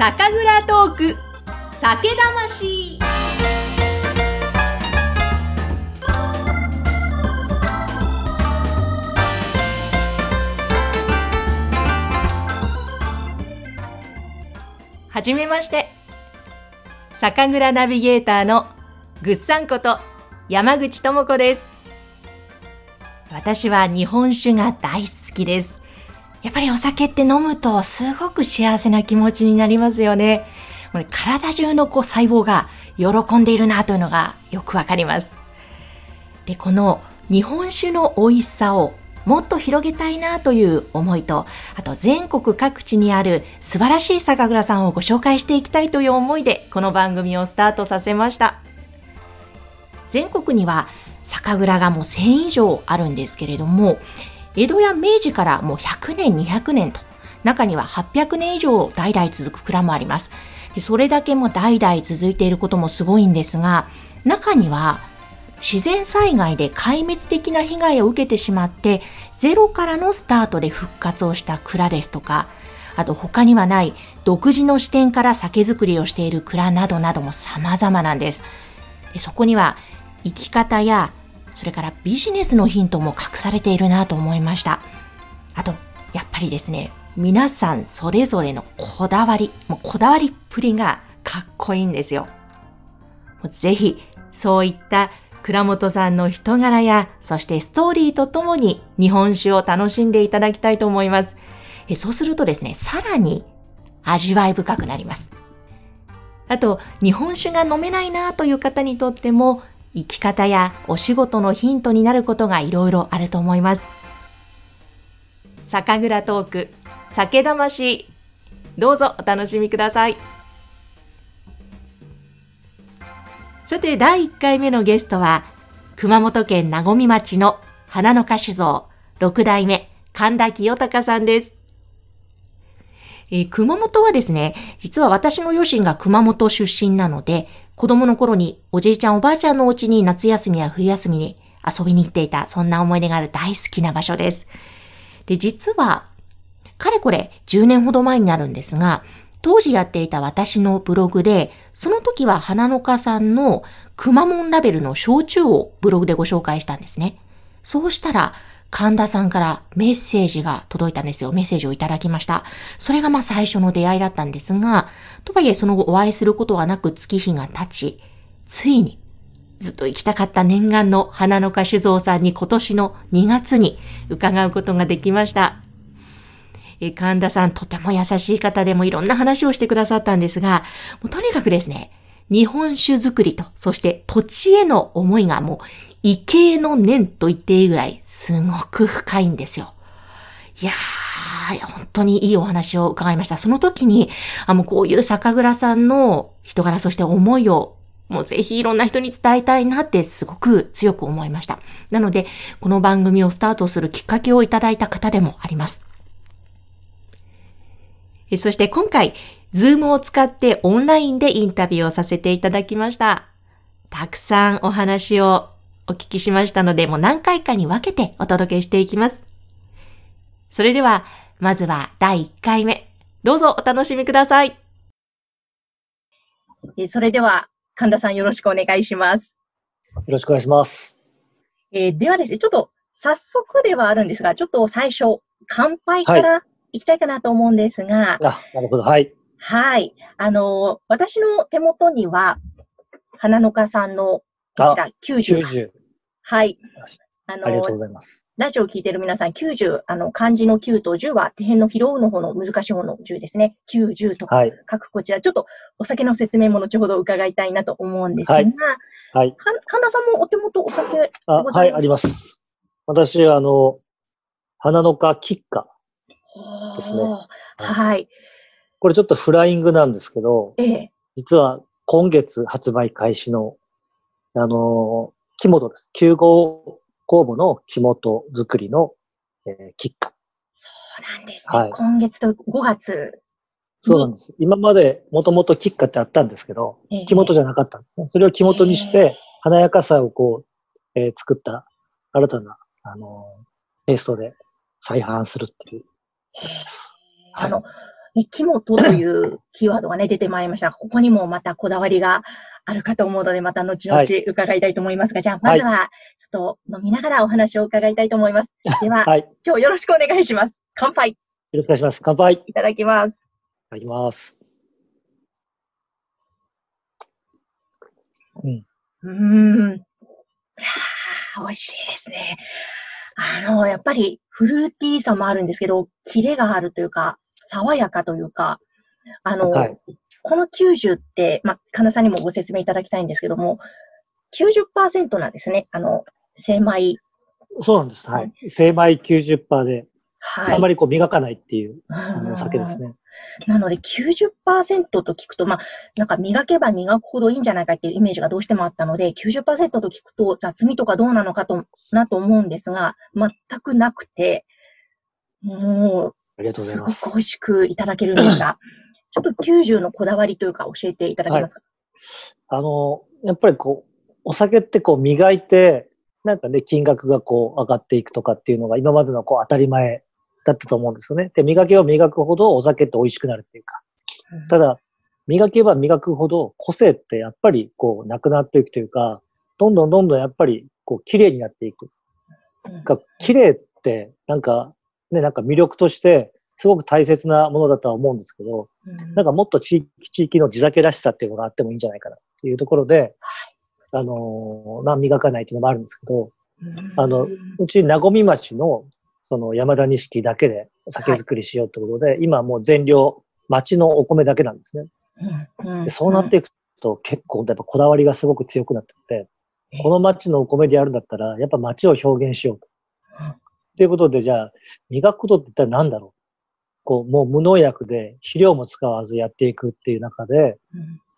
酒蔵トーク。酒魂。はじめまして。酒蔵ナビゲーターのぐっさんこと山口智子です。私は日本酒が大好きです。やっぱりお酒って飲むとすごく幸せな気持ちになりますよね。体中のこう細胞が喜んでいるなというのがよくわかります。で、この日本酒の美味しさをもっと広げたいなという思いと、あと全国各地にある素晴らしい酒蔵さんをご紹介していきたいという思いでこの番組をスタートさせました。全国には酒蔵がもう1000以上あるんですけれども、江戸や明治からもう100年、200年と、中には800年以上代々続く蔵もあります。それだけも代々続いていることもすごいんですが、中には自然災害で壊滅的な被害を受けてしまって、ゼロからのスタートで復活をした蔵ですとか、あと他にはない独自の視点から酒造りをしている蔵などなども様々なんです。そこには生き方やそれからビジネスのヒントも隠されているなと思いました。あと、やっぱりですね、皆さんそれぞれのこだわり、もうこだわりっぷりがかっこいいんですよ。ぜひ、そういった倉本さんの人柄や、そしてストーリーとともに日本酒を楽しんでいただきたいと思います。えそうするとですね、さらに味わい深くなります。あと、日本酒が飲めないなという方にとっても、生き方やお仕事のヒントになることがいろいろあると思います。酒蔵トーク、酒魂、どうぞお楽しみください。さて、第1回目のゲストは、熊本県名古町の花の歌酒造、6代目、神田清隆さんです。えー、熊本はですね、実は私の両親が熊本出身なので、子供の頃におじいちゃんおばあちゃんのお家に夏休みや冬休みに遊びに行っていた、そんな思い出がある大好きな場所です。で、実は、かれこれ10年ほど前になるんですが、当時やっていた私のブログで、その時は花の花さんのくまモンラベルの焼酎をブログでご紹介したんですね。そうしたら、神田さんからメッセージが届いたんですよ。メッセージをいただきました。それがまあ最初の出会いだったんですが、とはいえその後お会いすることはなく月日が経ち、ついにずっと行きたかった念願の花の花酒造さんに今年の2月に伺うことができました。神田さんとても優しい方でもいろんな話をしてくださったんですが、もうとにかくですね、日本酒作りと、そして土地への思いがもう異形の念と言っていいぐらい、すごく深いんですよ。いやー、本当にいいお話を伺いました。その時に、あ、もうこういう酒蔵さんの人柄、そして思いを、もうぜひいろんな人に伝えたいなってすごく強く思いました。なので、この番組をスタートするきっかけをいただいた方でもあります。そして今回、ズームを使ってオンラインでインタビューをさせていただきました。たくさんお話をお聞きしましたので、もう何回かに分けてお届けしていきます。それでは、まずは第1回目。どうぞお楽しみください。それでは、神田さんよろしくお願いします。よろしくお願いします。えー、ではですね、ちょっと早速ではあるんですが、ちょっと最初、乾杯からいきたいかなと思うんですが。はい、あ、なるほど。はい。はい。あの私の手元には、花の花さんのこちら90。90はい。あの、ありがとうございます。ラジオを聞いている皆さん、90、あの、漢字の9と10は、手辺の拾うの方の難しい方の10ですね。90と書くこちら、はい、ちょっとお酒の説明も後ほど伺いたいなと思うんですが、はい。はい、神田さんもお手元お酒あはい、あります。私、あの、花の花キッカですね。はい。これちょっとフライングなんですけど、ええ、実は今月発売開始の、あの、木本です。9号工房の木本作りの、えー、キッカ。そうなんですね。はい、今月と5月。そうなんです。今までもともとキッカってあったんですけど、えー、木本じゃなかったんですね。それを木本にして、華やかさをこう、えー、作った新たな、あのー、ペーストで再販するっていうやつです。あの、木本というキーワードがね、出てまいりました。ここにもまたこだわりがあるかと思うので、また後々伺いたいと思いますが、はい、じゃあ、まずは、ちょっと飲みながらお話を伺いたいと思います。では、はい、今日よろしくお願いします。乾杯。よろしくお願いします。乾杯。いただきます。いただきます。うん。うん。美味しいですね。あの、やっぱりフルーティーさもあるんですけど、キレがあるというか、爽やかというか、あの、はい、この90って、まあ、神田さんにもご説明いただきたいんですけども、90%なんですね。あの、精米。そうなんです。はい。精米90%で、はい、あまりこう磨かないっていうお酒ですね。なので90%と聞くと、まあ、なんか磨けば磨くほどいいんじゃないかっていうイメージがどうしてもあったので、90%と聞くと雑味とかどうなのかと、なと思うんですが、全くなくて、もう、ありがとうございます。すごく美味しくいただけるんですが、ちょっと90のこだわりというか教えていただけますか、はい、あの、やっぱりこう、お酒ってこう磨いて、なんかね、金額がこう上がっていくとかっていうのが今までのこう当たり前だったと思うんですよね。で、磨けば磨くほどお酒って美味しくなるっていうか。ただ、磨けば磨くほど個性ってやっぱりこうなくなっていくというか、どんどんどんどんやっぱりこう綺麗になっていく。が綺麗ってなんかね、なんか魅力としてすごく大切なものだとは思うんですけど、なんかもっと地域、地域の地酒らしさっていうのがあってもいいんじゃないかなっていうところで、あのー、まあ磨かないっていうのもあるんですけど、あの、うち、なごみ町のその山田錦だけで酒造りしようってことで、はい、今もう全量、町のお米だけなんですね。うん。でそうなっていくと結構やっぱこだわりがすごく強くなってて、この町のお米でやるんだったら、やっぱ町を表現しようと。っていうことで、じゃあ、磨くことって一体何だろう？こう、もう無農薬で肥料も使わずやっていくっていう中で、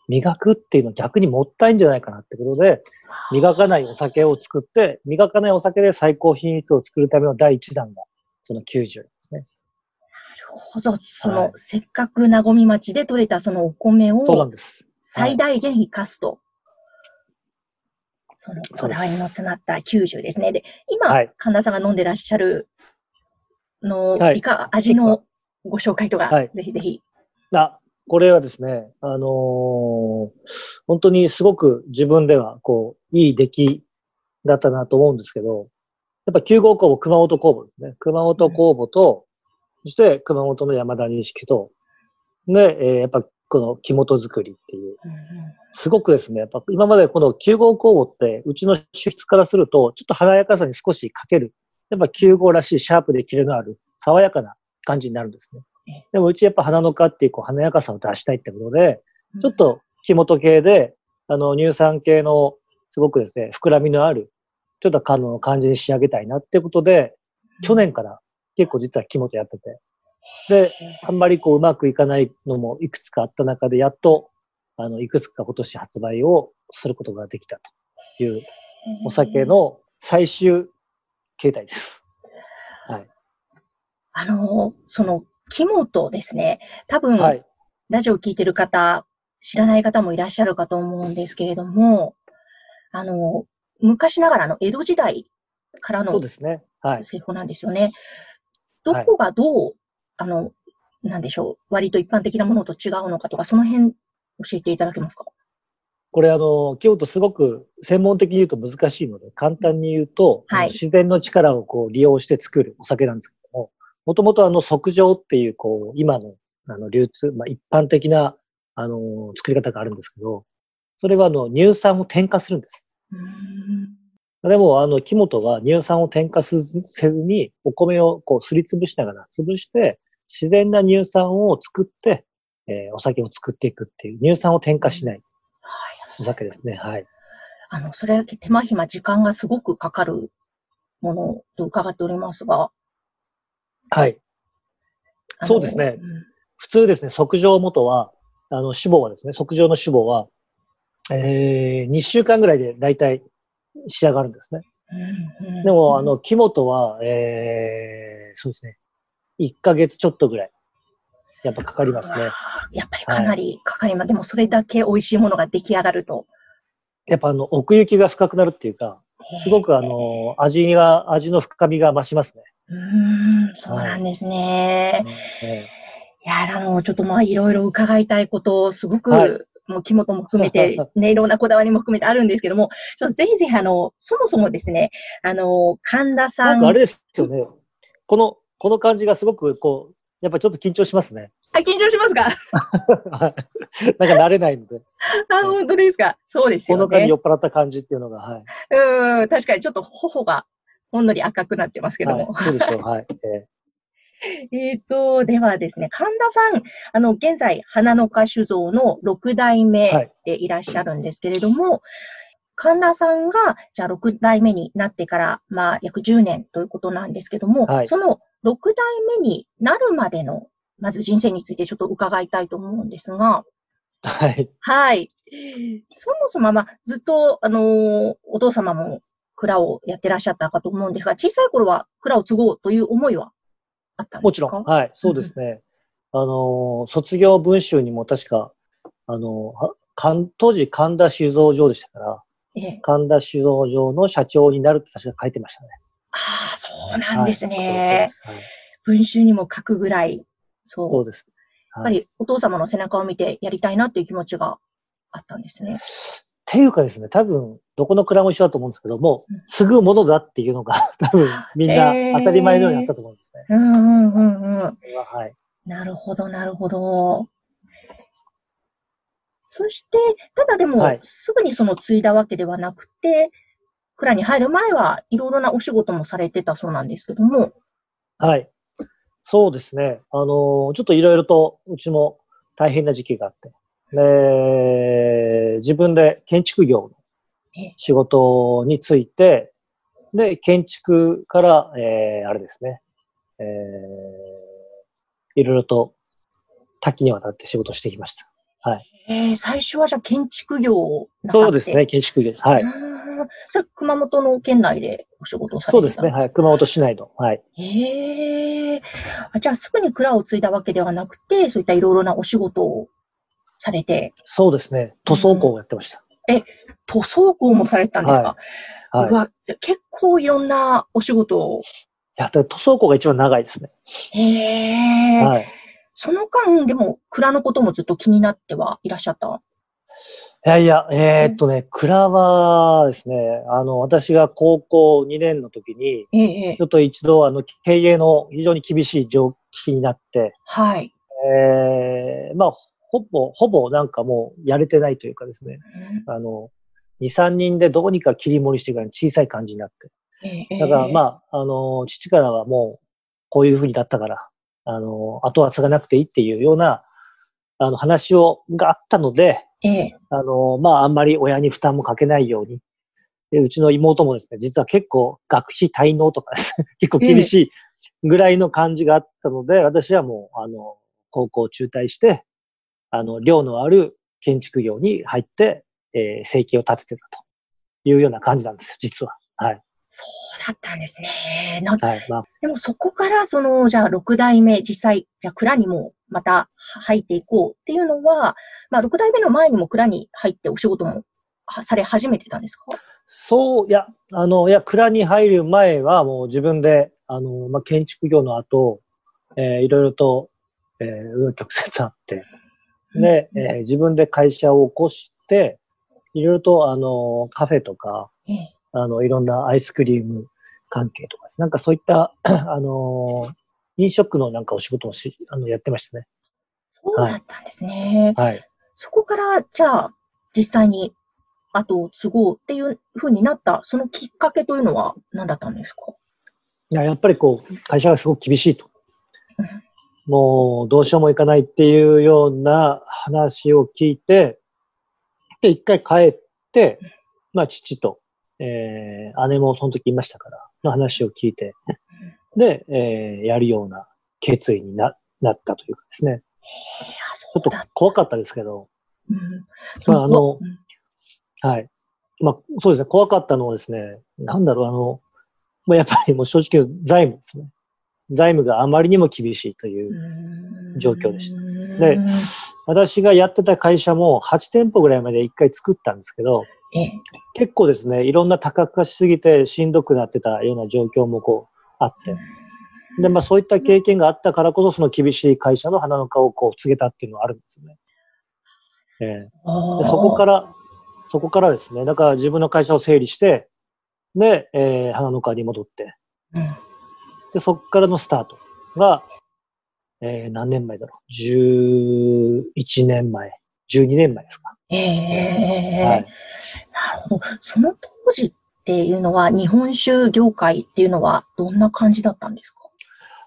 磨くっていうのは逆にもったいんじゃないかなってことで、磨かないお酒を作って、磨かないお酒で最高品質を作るための第一弾が、その90ですね。なるほど。その、はい、せっかくなごみ町で採れたそのお米を、そうなんです。最大限生かすと。そのこだわりの詰まった90ですね。で、今、はい、神田さんが飲んでらっしゃるの、はい、いか、味のご紹介とか、はい、ぜひぜひ。あ、これはですね、あのー、本当にすごく自分では、こう、いい出来だったなと思うんですけど、やっぱ9号工房、熊本工房ですね。熊本工房と、うん、そして熊本の山田錦と、で、えー、やっぱこの木本作りっていう、すごくですね、やっぱ今までこの9号工房って、うちの主質からすると、ちょっと華やかさに少し欠ける。やっぱ9号らしいシャープでキレのある、爽やかな感じになるんですね。でもうちやっぱ花の花っていうこう華やかさを出したいってことで、ちょっと木本系で、あの乳酸系のすごくですね、膨らみのある、ちょっと感の感じに仕上げたいなってことで、去年から結構実は木本やってて、で、あんまりこううまくいかないのもいくつかあった中で、やっと、あの、いくつか今年発売をすることができたというお酒の最終形態です。はい。あの、その、木本ですね。多分、はい、ラジオを聞いてる方、知らない方もいらっしゃるかと思うんですけれども、あの、昔ながらの江戸時代からの。製法なんですよね。どこがどう、はい、あの、なんでしょう、割と一般的なものと違うのかとか、その辺教えていただけますか？これあの、京都すごく専門的に言うと難しいので、簡単に言うと、はい、自然の力をこう利用して作るお酒なんですも、もともとあの、即上っていう、こう、今の、あの、流通、まあ、一般的な、あの、作り方があるんですけど、それはあの、乳酸を添加するんです。でも、あの、木本は乳酸を添加せずに、お米をこう、すりつぶしながら潰して、自然な乳酸を作って、えー、お酒を作っていくっていう、乳酸を添加しないお酒ですね。はい。あの、それだけ手間暇、時間がすごくかかるものと伺っておりますが、はい。そうですね。うん、普通ですね、測定元は、あの、脂肪はですね、測定の脂肪は、えー、2週間ぐらいで大体仕上がるんですね。でも、あの、木本は、えー、そうですね、1ヶ月ちょっとぐらい、やっぱかかりますね。やっぱりかなりかかります。はい、でも、それだけ美味しいものが出来上がると。やっぱあの、奥行きが深くなるっていうか、すごくあの、味が、味の深みが増しますね。うん、そうなんですね。はい、いや、あの、ちょっとまあ、いろいろ伺いたいこと、すごく、はい、もう、木本も含めて、ね、いろんなこだわりも含めてあるんですけども、ちょっとぜひぜひ、あの、そもそもですね、あの、神田さん。なんかあれですよね。この、この感じがすごく、こう、やっぱちょっと緊張しますね。あ、緊張しますか？なんか慣れないので。あ、本当ですか？そうですよね。この間に酔っ払った感じっていうのが、はい。うん、確かにちょっと頬がほんのり赤くなってますけども。はい、そうでしょう、はい。え ー、えっと、ではですね、神田さん、あの、現在、花の花酒造の6代目でいらっしゃるんですけれども、はい、神田さんが、じゃあ6代目になってから、まあ、約10年ということなんですけども、はい、その6代目になるまでの、まず人生についてちょっと伺いたいと思うんですが、はい。はい。そもそも、まあ、ずっと、あのー、お父様も蔵をやってらっしゃったかと思うんですが、小さい頃は蔵を継ごうという思いはあったんですか？もちろん。はい、そうですね。うん、あの、卒業文集にも確か、あの、当時神田酒造場でしたから、ええ、神田酒造場の社長になるって確か書いてましたね。ああ、そうなんですね。はい、文集にも書くぐらい、そう。そうです。やっぱりお父様の背中を見てやりたいなっていう気持ちがあったんですね。っていうかですね、多分、どこの蔵も一緒だと思うんですけども、継ぐものだっていうのが、多分、みんな当たり前のようになったと思うんですね。うんうんうんうん。はい。なるほど、なるほど。そして、ただでも、はい、すぐにその継いだわけではなくて、蔵に入る前はいろいろなお仕事もされてたそうなんですけども。はい。そうですね。あのー、ちょっといろいろと、うちも大変な時期があって。で、自分で建築業の仕事について、で、建築から、えー、あれですね、えー、いろいろと多岐にわたって仕事してきました。はい。えー、最初はじゃあ建築業をなさって？そうですね、建築業です。はい。それ熊本の県内でお仕事をされてそうですね、はい。熊本市内の。はい。へえー。じゃあすぐに蔵を継いだわけではなくて、そういったいろいろなお仕事をされて。そうですね。塗装工をやってました。うん、え、塗装工もされてたんですか、はい、はい、結構いろんなお仕事を。いや、塗装工が一番長いですね。へえ。はい。その間、でも、蔵のこともずっと気になってはいらっしゃった？いやいや、えー、っとね、蔵はですね、あの、私が高校2年の時に、ええ、ちょっと一度、あの、経営の非常に厳しい状況になって、はい。ええー、まあ、ほぼ、ほぼなんかもうやれてないというかですね、あの、2、3人でどうにか切り盛りしてから小さい感じになって。だからまあ、あの、父からはもう、こういうふうにだったから、あの、後は継がなくていいっていうような、あの、話を、があったので、あの、まあ、あんまり親に負担もかけないように。で、うちの妹もですね、実は結構学費滞納とかです。ね、結構厳しいぐらいの感じがあったので、私はもう、あの、高校中退して、あの、量のある建築業に入って、えー、生計を立ててたというような感じなんですよ、実は。はい。そうだったんですね。なんはいまあ、でもそこから、その、じゃあ、6代目、実際、じゃあ、蔵にもまた入っていこうっていうのは、まあ、6代目の前にも蔵に入ってお仕事もされ始めてたんですか？そう、いや、あの、いや、蔵に入る前はもう自分で、あの、まあ、建築業の後、えー、いろいろと、えー、曲折あって、で、えー、自分で会社を起こして、いろいろと、あの、カフェとか、あの、いろんなアイスクリーム関係とかです。なんかそういった、あの、飲食のなんかお仕事をし、あの、やってましたね。そうだったんですね。はい。そこから、じゃあ、実際に後を継ごうっていうふうになった、そのきっかけというのは何だったんですか？いや、やっぱりこう、会社がすごく厳しいと。もうどうしようもいかないっていうような話を聞いて、で、一回帰って、まあ父と、えー、姉もその時いましたから、の話を聞いて、で、えー、やるような決意にななったというかですね。ちょっと怖かったですけど、うん、まあ、あの、うん、はい。まあ、そうですね、怖かったのはですね、なんだろう、あの、まあ、やっぱりもう正直財務ですね。財務があまりにも厳しいという状況でした。で、私がやってた会社も8店舗ぐらいまで1回作ったんですけど、結構ですね、いろんな多角化しすぎてしんどくなってたような状況もこうあって。で、まあそういった経験があったからこそ、その厳しい会社の花の顔をこう告げたっていうのはあるんですよね。えー、でそこから、そこからですね、だから自分の会社を整理して、で、えー、花の川に戻って、うん、で、そこからのスタートが、えー、何年前だろう ?11 年前、12年前ですか？ええー、はい。なるほど。その当時っていうのは、日本酒業界っていうのはどんな感じだったんですか？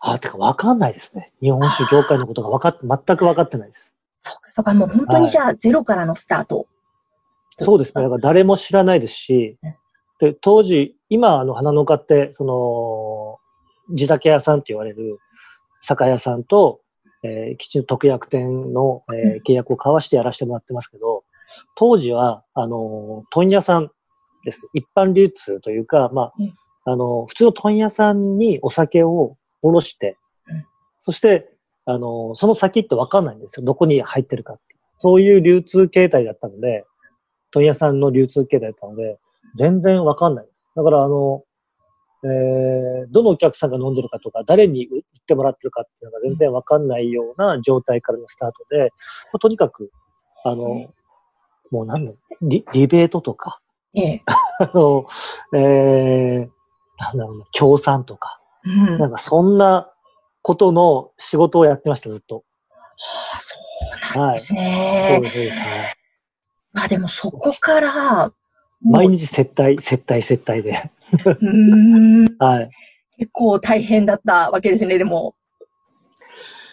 あ、てかわかんないですね。日本酒業界のことがわかって、全くわかってないです。そうか、そうか、もう本当にじゃあ、ゼロからのスタート。そうですね。だから誰も知らないですし、で、当時、今、あの、花農家って、その、地酒屋さんって言われる酒屋さんと、えー、きちんと特約店の、えー、契約を交わしてやらせてもらってますけど、当時は、あの、問屋さんです。一般流通というか、まあ、あの、普通の問屋さんにお酒をおろして、そして、あの、その先ってわかんないんですよ。どこに入ってるかって。そういう流通形態だったので、問屋さんの流通形態だったので、全然わかんない。だから、あの、えー、どのお客さんが飲んでるかとか、誰に売ってもらってるかっていうのが全然わかんないような状態からのスタートで、まあ、とにかく、あの、もう何のリ、リベートとか、ええ、あの、えー、なんだろうな、協賛とか、うん、なんかそんなことの仕事をやってました、ずっと。はあ、そうなんですね。はい、そうです、そうです。はい、まあでもそこから、毎日接待、接待、接待で。はい。結構大変だったわけですね、でも。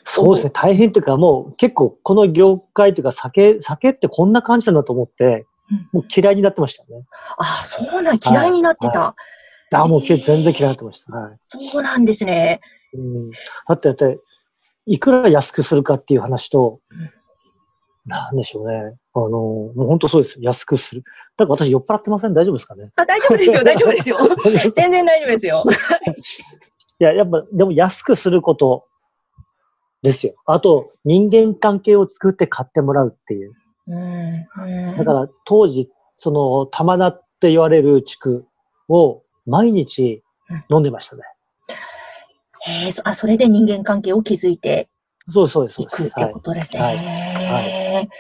そうですね、大変というか、もう結構この業界というか、酒、酒ってこんな感じなんだと思って、もう嫌いになってましたね。ああ、そうなん、嫌いになってた。はい、あもう全然嫌いになってました。はい、そうなんですね。うん、だって、だって、いくら安くするかっていう話と、うんなんでしょうね。あの、もう本当そうです。安くする。だから私酔っ払ってません？大丈夫ですかね？あ、大丈夫ですよ。大丈夫ですよ。全然大丈夫ですよ。いや、やっぱ、でも安くすることですよ。あと、人間関係を作って買ってもらうっていう。うんだから、当時、その、玉名って言われる地区を毎日飲んでましたね。へえ、あ、それで人間関係を築いてそうそうです。行くってことですね。はい。はい、なる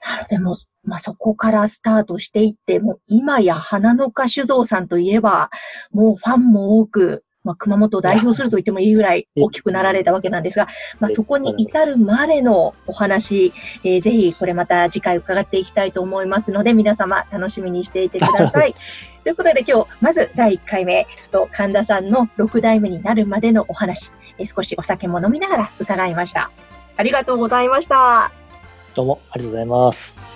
ほど。でも、まあ、そこからスタートしていって、もう今や花の花酒造さんといえば、もうファンも多く、まあ、熊本を代表すると言ってもいいぐらい大きくなられたわけなんですが、まあ、そこに至るまでのお話、えー、ぜひこれまた次回伺っていきたいと思いますので、皆様楽しみにしていてください。ということで今日、まず第1回目、と神田さんの6代目になるまでのお話、えー、少しお酒も飲みながら伺いました。ありがとうございました。どうもありがとうございます。